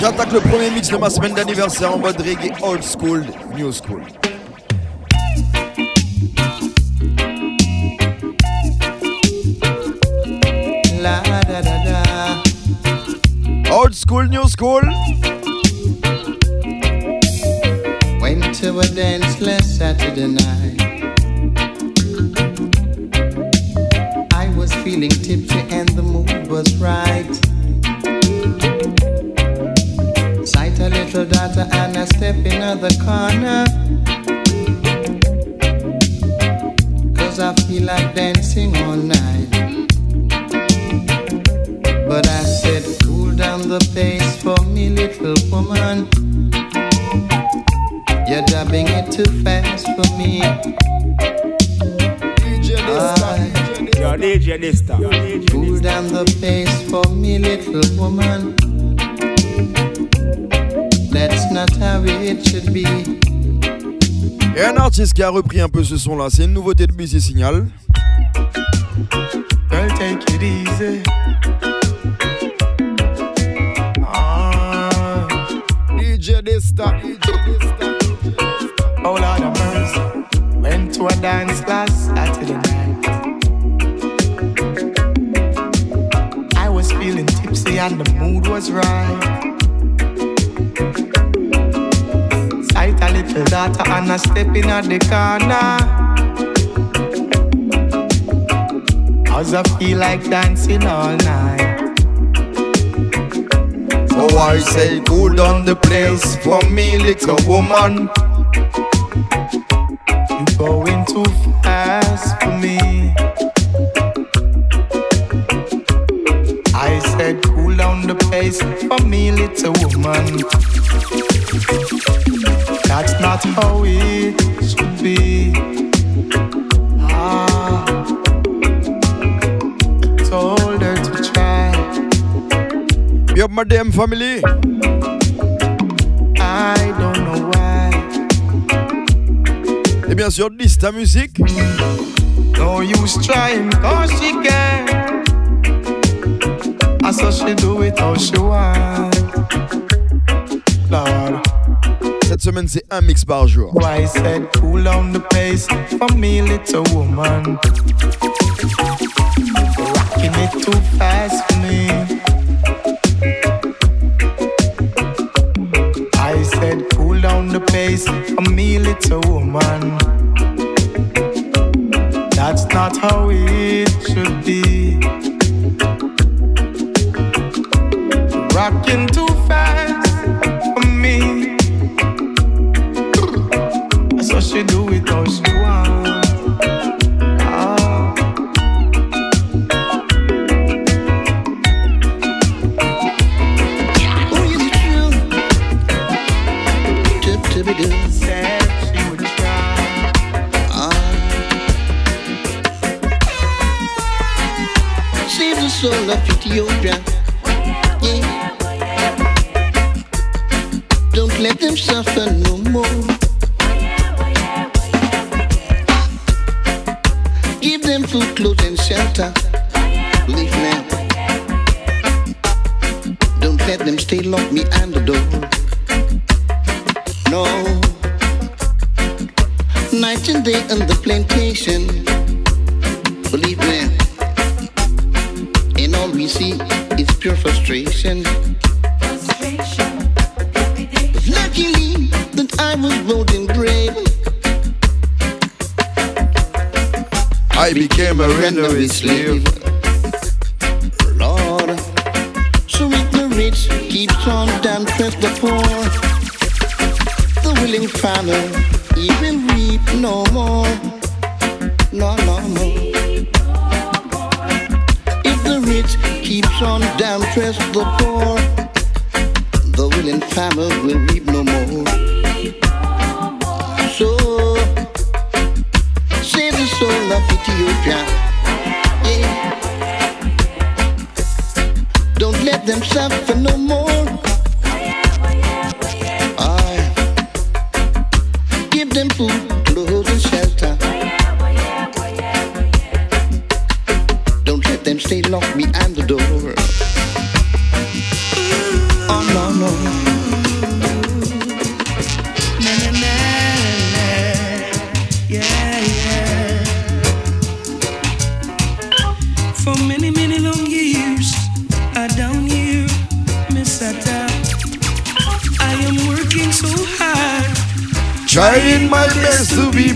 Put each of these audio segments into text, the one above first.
J'attaque le premier mix de ma semaine d'anniversaire en mode reggae old school, new school. Old school, new school. Went to a dance last Saturday night. Feeling tipsy and the mood was right. Sight a little daughter and I step in the corner. Cause I feel like dancing all night. But I said, cool down the pace for me, little woman. You're dubbing it too fast for me. Dysta. Yo, DJ Dysta. Cool down the pace for me, little woman. That's not how it should be. Et un artiste qui a repris un peu ce son là, c'est une nouveauté de Busy Signal. Girl, take it easy. Ah, DJ Dysta. DJ Dysta. oh Lord of mercy. Went to a dance last Saturday night. And the mood was right. Sight a little daughter and I step in at the corner. Cause I feel like dancing all night. So I say, cool down the place for me, little woman. You going too fast for me. For me, little woman. That's not how it should be. Ah, I told her to try. Big up my damn family. I don't know why. Et bien sûr, Dysta Musique. No use trying, cause she can. I saw she do it how she want. Lord, Cette semaine, c'est un mix par jour. why said cool down the pace for me, little woman. Rocking it too fast for me. I said cool down the pace for me, little woman. That's not how it should be. Rocking too fast for me. So she do it how she want. Ah. Oh, is it true? Tip. Ah. Save the soul of Ethiopia. Let them suffer No. If the rich keeps on the poor. The willing will reap no more. So, the soul of Ethiopia. Yeah. Don't let them suffer no more.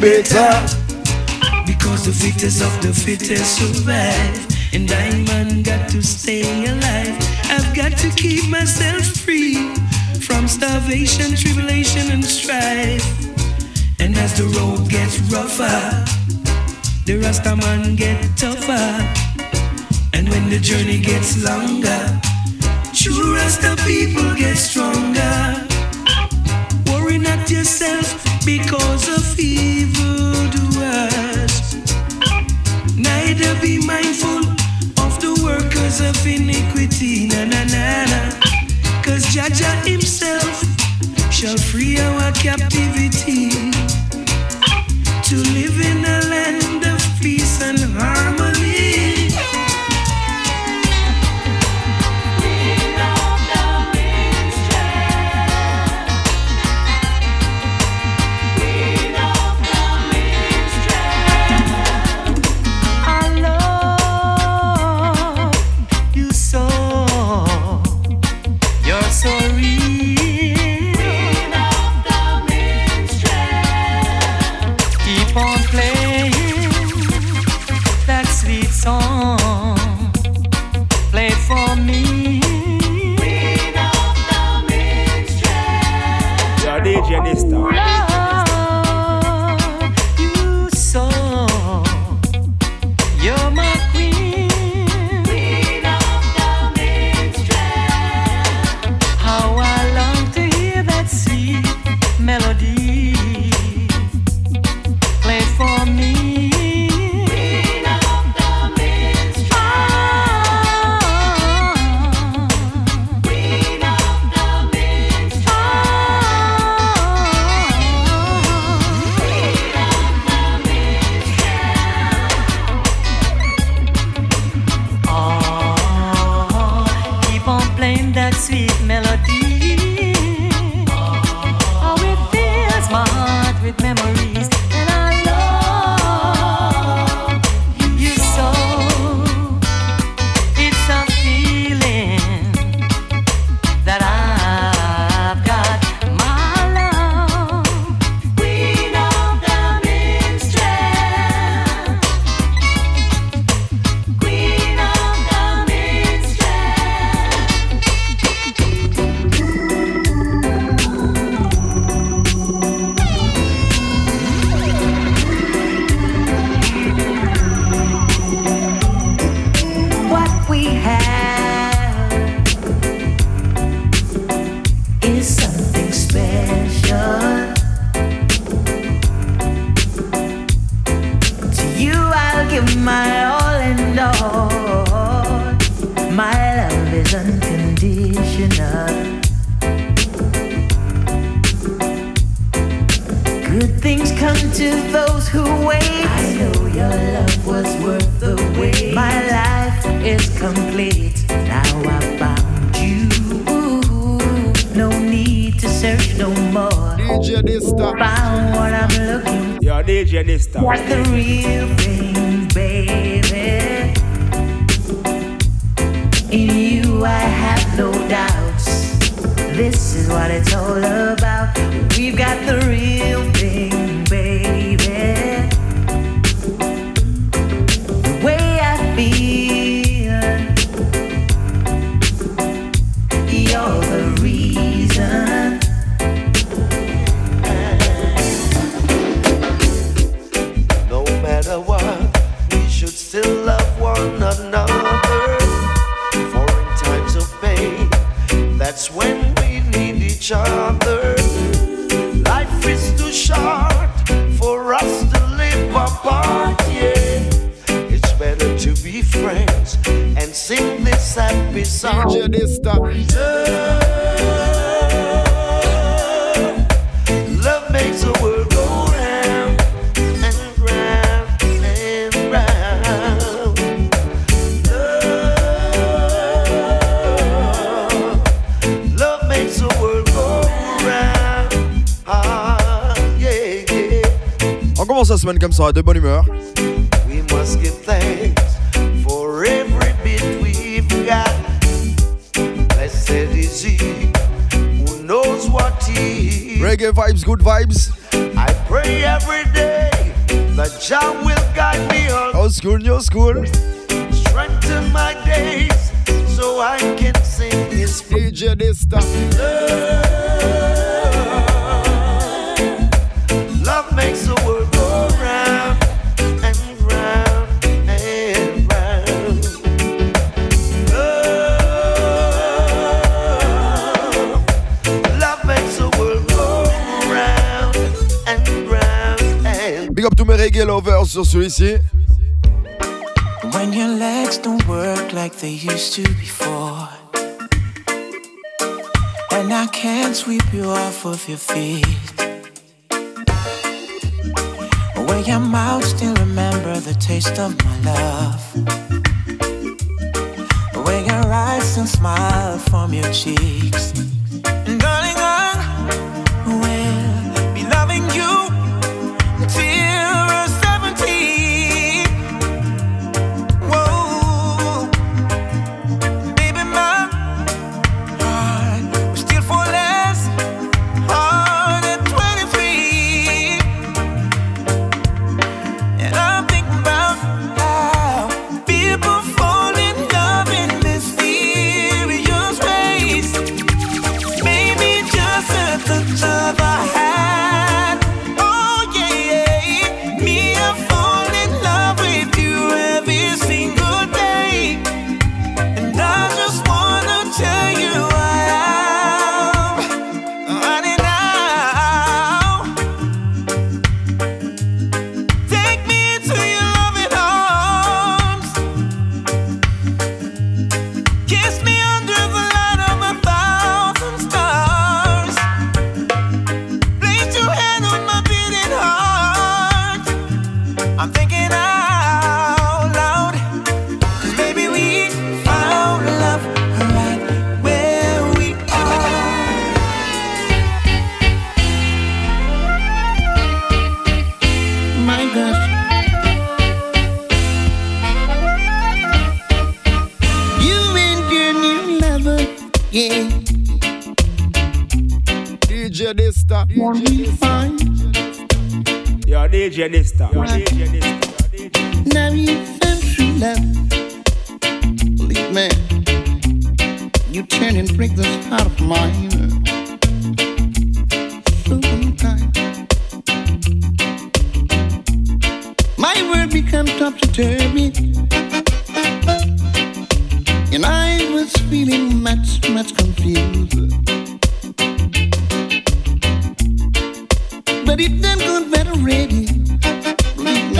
Better. Because the fittest of the fittest survive. And I, man, got to stay alive. I've got to keep myself free from starvation, tribulation, and strife. And as the road gets rougher, the Rasta man get tougher. And when the journey gets longer, true Rasta people get stronger. Worry not yourself because of evil doers. Neither be mindful of the workers of iniquity. Na na na na. Cause Jah Jah himself shall free our captivity to live in a land of what I'm looking. Yo, DJ this time. What's the real thing, baby? In you, I have no doubts. This is what it's all about. We've got the real thing. On commence la semaine comme ça, de bonne humeur. reggae vibes, good vibes. I pray every day that Jah will guide me on. Old school, new school. Strengthen my days so I can sing His praise. DJ Reggae Lover sur celui-ci. When your legs don't work like they used to before. And I can't sweep you off of your feet. Where your mouth still remember the taste of my love. Where your eyes still smile from your cheeks. deep, good, ready. Me,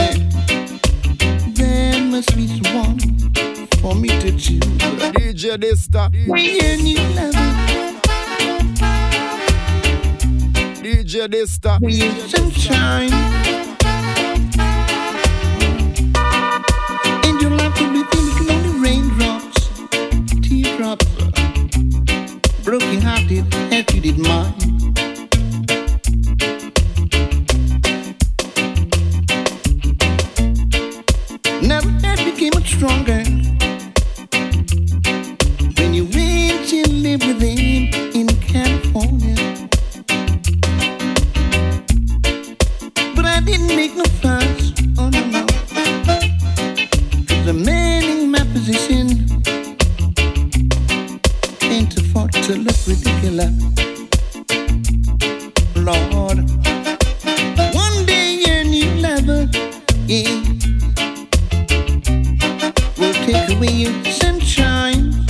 must be for me to choose. DJ Dysta. Level. DJ Dysta. We sunshine. And your be only raindrops, teardrops, broken hearted, happy did mine. with you, sunshine.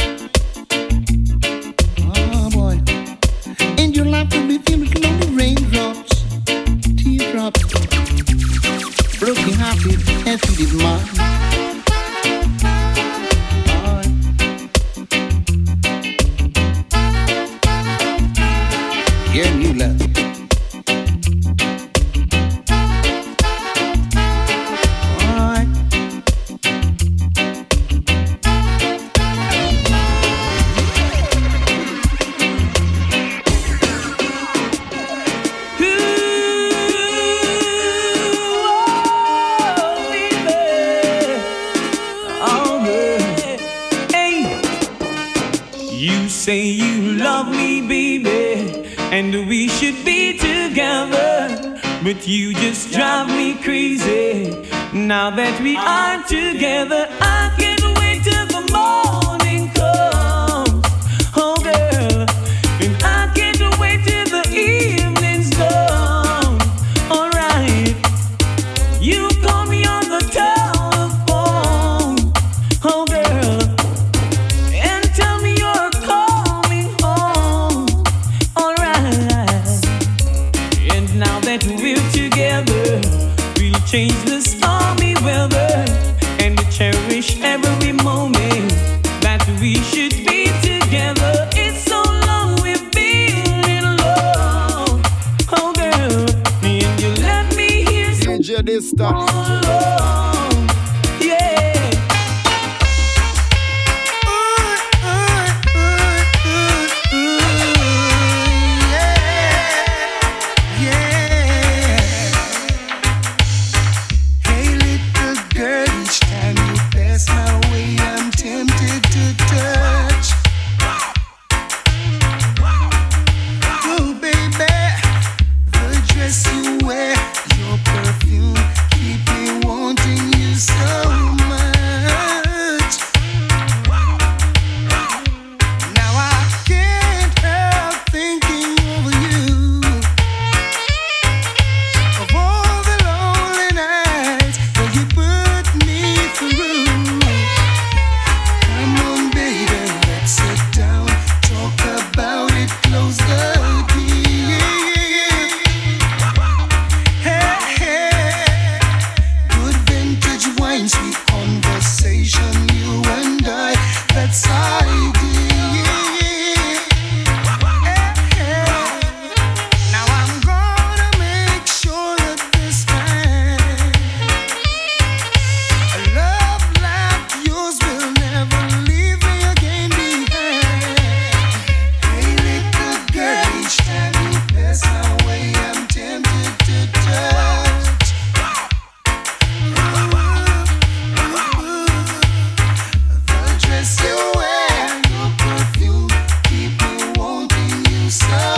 So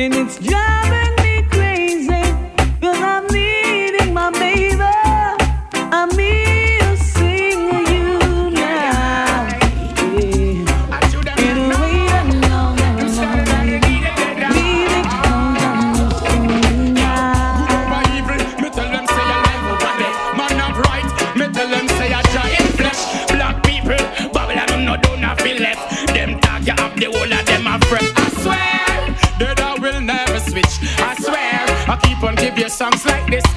And it's driving Give you songs like this.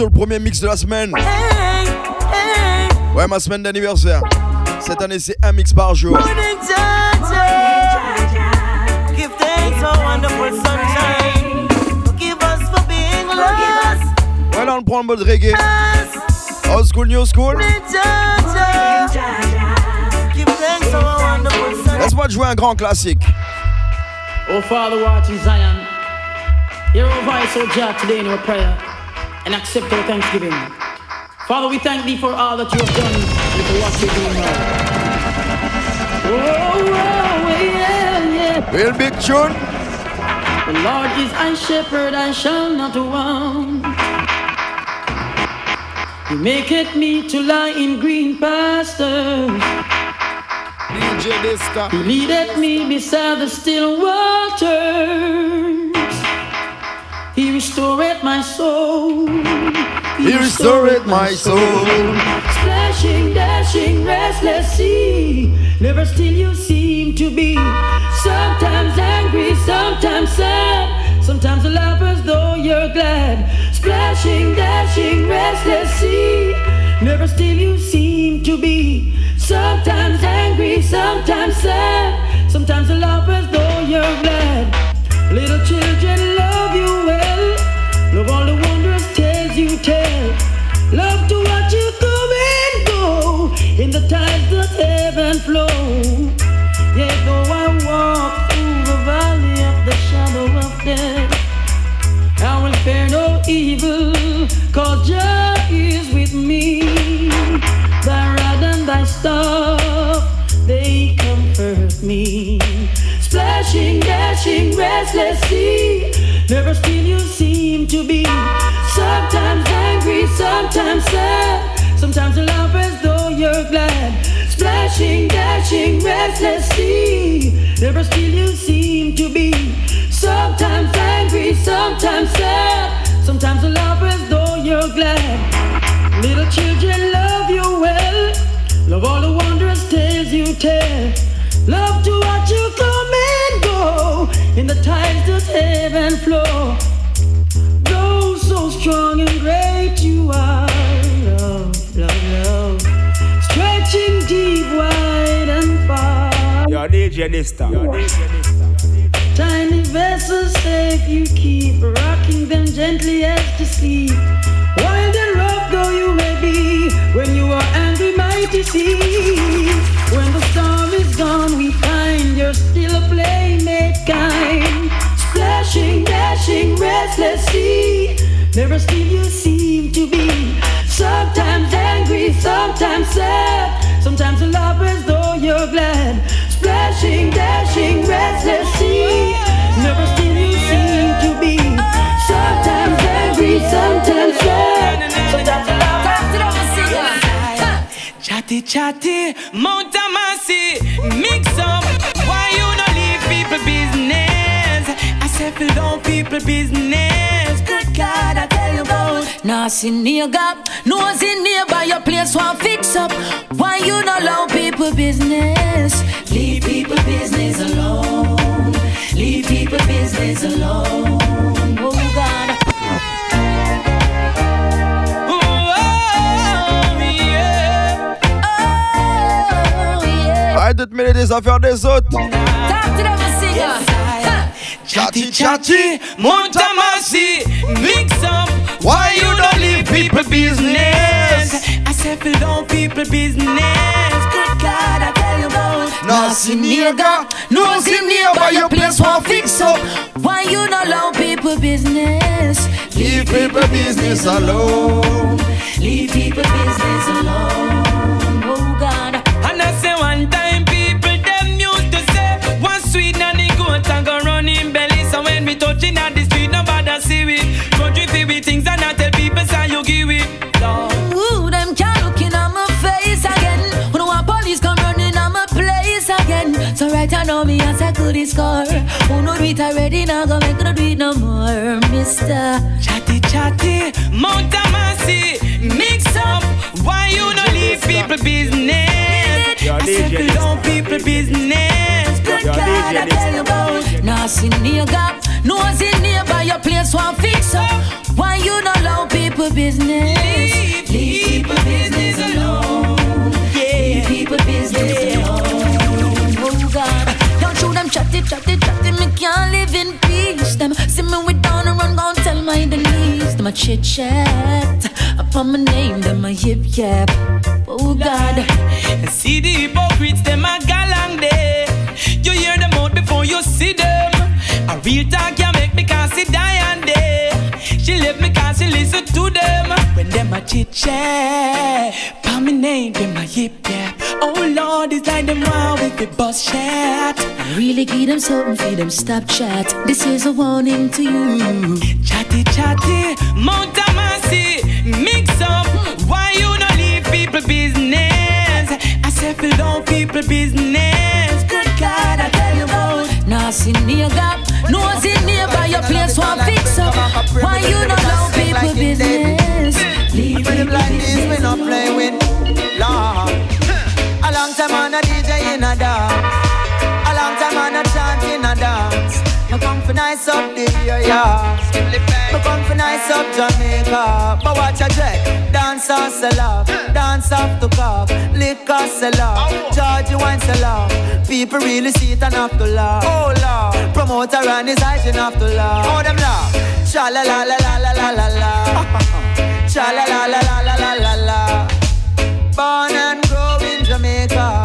Sur le premier mix de la semaine. Ouais, ma semaine d'anniversaire. Cette année, c'est un mix par jour. Ouais, là, on prend le mode reggae. Old school, new school. Laisse-moi te jouer un grand classique. Oh Father, in Zion, hear our voice, O Jah, today in our prayer, and accept our thanksgiving. Father, we thank thee for all that you have done and for what you're doing now. Oh, oh, yeah, yeah. Real big tune. The Lord is my shepherd, I shall not want. He maketh me to lie in green pastures. He leadeth me beside the still waters. He restoreth my soul. He restored my soul. Splashing, dashing, restless sea. Never still you seem to be. Sometimes angry, sometimes sad. Sometimes you laugh as though you're glad. Splashing, dashing, restless sea. Never still you seem to be. Sometimes angry, sometimes sad. Sometimes you laugh as though you're glad. Little children love you. Love all the wondrous tales you tell. Love to watch you come and go in the tides that ebb and flow. Yet though I walk through the valley of the shadow of death, I will fear no evil, cause Jah is with me. Thy rod and thy staff, they comfort me. Splashing, dashing, restless sea. Never still you seem to be. Sometimes angry, sometimes sad. Sometimes you laugh as though you're glad. Splashing, dashing, restless sea. Never still you seem to be. Sometimes angry, sometimes sad. Sometimes you laugh as though you're glad. Little children love you well. Love all the wondrous tales you tell. Love to watch you come the tides that ebb and flow. Though so strong and great you are, love, love, love. Stretching deep, wide and far. Yo, DJ Dysta. Yo, DJ Dysta. Tiny vessels safe, you keep rocking them gently as to sleep. Rough though you may be, when you are angry, mighty sea. When the storm is gone, we find you're still a playmate kind. Splashing, dashing, restless sea. Never still you seem to be. Sometimes angry, sometimes sad. Sometimes a Chatty Mount Amasi, mix up. Why you no leave people business? I said fill down people business. Good God, I tell you about. See nigga, nose in nearby your place one fix up. Why you no allow people business? Leave people business alone. Leave people business alone. Arrête de te mêler des affaires des autres. Talk to them and sing. Chatty chatty, Mount Amasi, mix up. Why you don't leave people business? I said fill down people business. Good God, I tell you about. Nah, see nigga, Nose in nearby your place one fix up. Why you not allow people business? Leave people business alone. Leave people business touching at the street, nobody see we. Country feel with things and I tell people say you give it. Lord. Ooh, them can't look in on my face again. Who know want police come running on my place again. So right I know me as I could score. Who know do it already now go make no do it no more, Mister. Chatty chatty, Mount Amasi, mix up. Why you no leave people business? I said fill down people business. Good God, I tell you about. Nah, see nigga, nose in nearby your place one fix up. Why you not allow people business? Leave people business alone. Leave people business alone. Oh God. Don't you them chatty, chatty, chatty, me can't live in peace. Them see me with down and run, gon' tell my Denise. Them a chit chat upon my name, them a yip yap. Oh God. See the hypocrites, them a galang day. You hear them out before you see them. A real talk can make me can't see Diane day. She left me can't she listen to them. When them a chit chat, pa me name, them a yip yap. Oh Lord, it's like them wow with the bus chat. Really give them something for them stop chat. This is a warning to you. Chatty chatty, Mount Amasi, mix up. Why you not leave people business? I said down people business. Good Nah, see nigga, nose in nearby your place one fix up. Why you not allow people business? Leave them like this, we not play with Lord. A long time on a DJ in a dance. A long time on a chant in a dance. Me come for nice up the area. Me come for nice up Jamaica. But watch a check. Dance off sell off. Dance off to cock. Liquor sell off. Georgie wine sell off. People really see it and have to laugh. Oh Lord. Promoter and his eyes and have to laugh. Oh them laugh. Cha la la la la la la la la. Cha la la la la la la la la. Born and grow in Jamaica.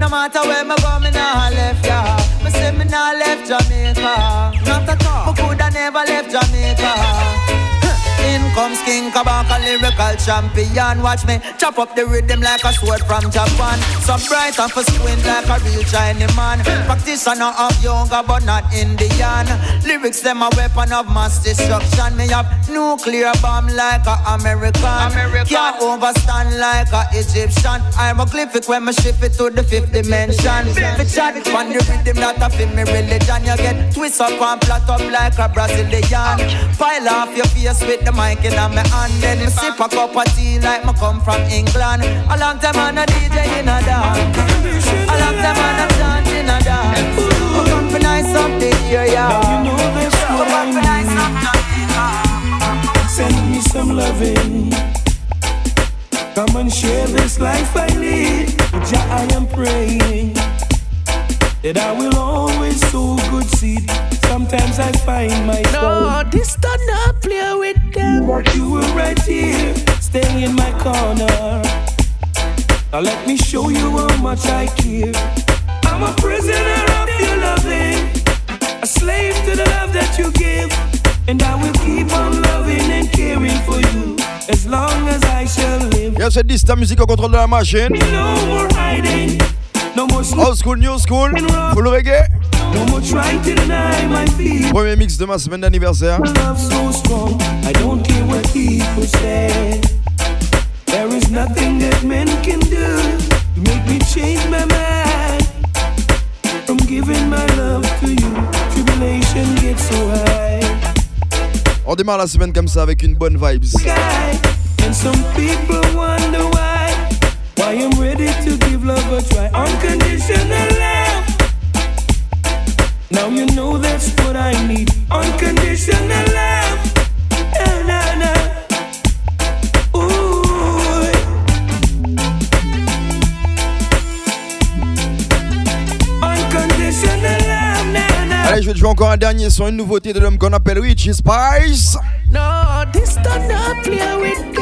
No matter where me go, me nah left ya. Me say me nah left Jamaica. Not at all. Me coulda never left Jamaica. Comes King Kabaka, lyrical champion. Watch me chop up the rhythm like a sword from Japan. So bright and for squint like a real Chinese man. Practitioner of yoga, but not Indian. Lyrics them a weapon of mass destruction. Me have nuclear bomb like a American. Can't overstand like a Egyptian. I'm a glyphic when me ship it to the fifth dimension. Me chat on the rhythm that a me religion. You get twist up and flat up like a Brazilian. Pile off your face with the mic in my hand. Then me sip a cup of tea like me come from England. A long time on a DJ in a dance. A long time on a chant in a dance. We come for nice up the area. Now you know that's what come for nice up I Send me some loving. Come and share this life I lead. Jah, I am praying that I will always so good good seed. Sometimes I find myself. No, this do not play with them. But You were right here, staying in my corner. Now let me show you how much I care. I'm a prisoner of your loving, a slave to the love that you give, and I will keep on loving and caring for you as long as I shall live. Yes, c'est Dysta musique au contrôle de la machine. No more hiding, no more Old school, new school, full reggae. Premier mix de ma semaine d'anniversaire. There is nothing that men can do to make me change my mind from giving my love to you. Tribulation gets so high. On démarre la semaine comme ça avec une bonne vibes. And some people wonder why. Why I'm ready to give love a try. Unconditional love. Now you know that's what I need. Unconditional love. Na, na, na. Ooh. Unconditional love. Na, na. Allez, je vais te jouer encore un dernier son, une nouveauté de l'homme qu'on appelle Richie Spice. No, this do not play with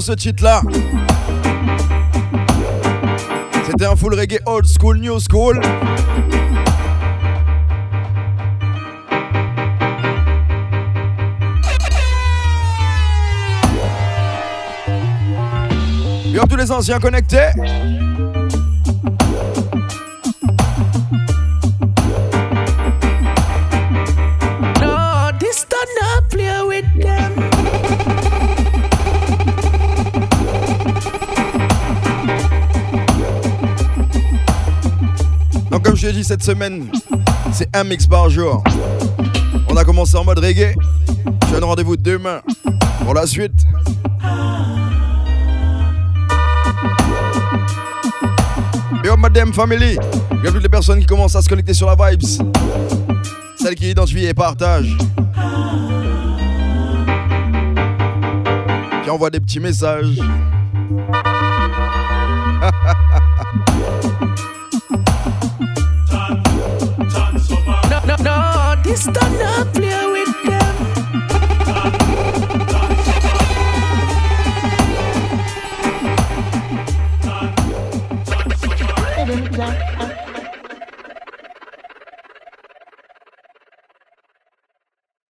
ce titre-là. C'était un full reggae old school, new school. Et tous les anciens connectés. Cette semaine, c'est un mix par jour. On a commencé en mode reggae. Je donne rendez-vous demain pour la suite. Et Madame Family, a toutes les personnes qui commencent à se connecter sur la vibes. Celles qui identifient et partagent. Qui envoient des petits messages. No, up,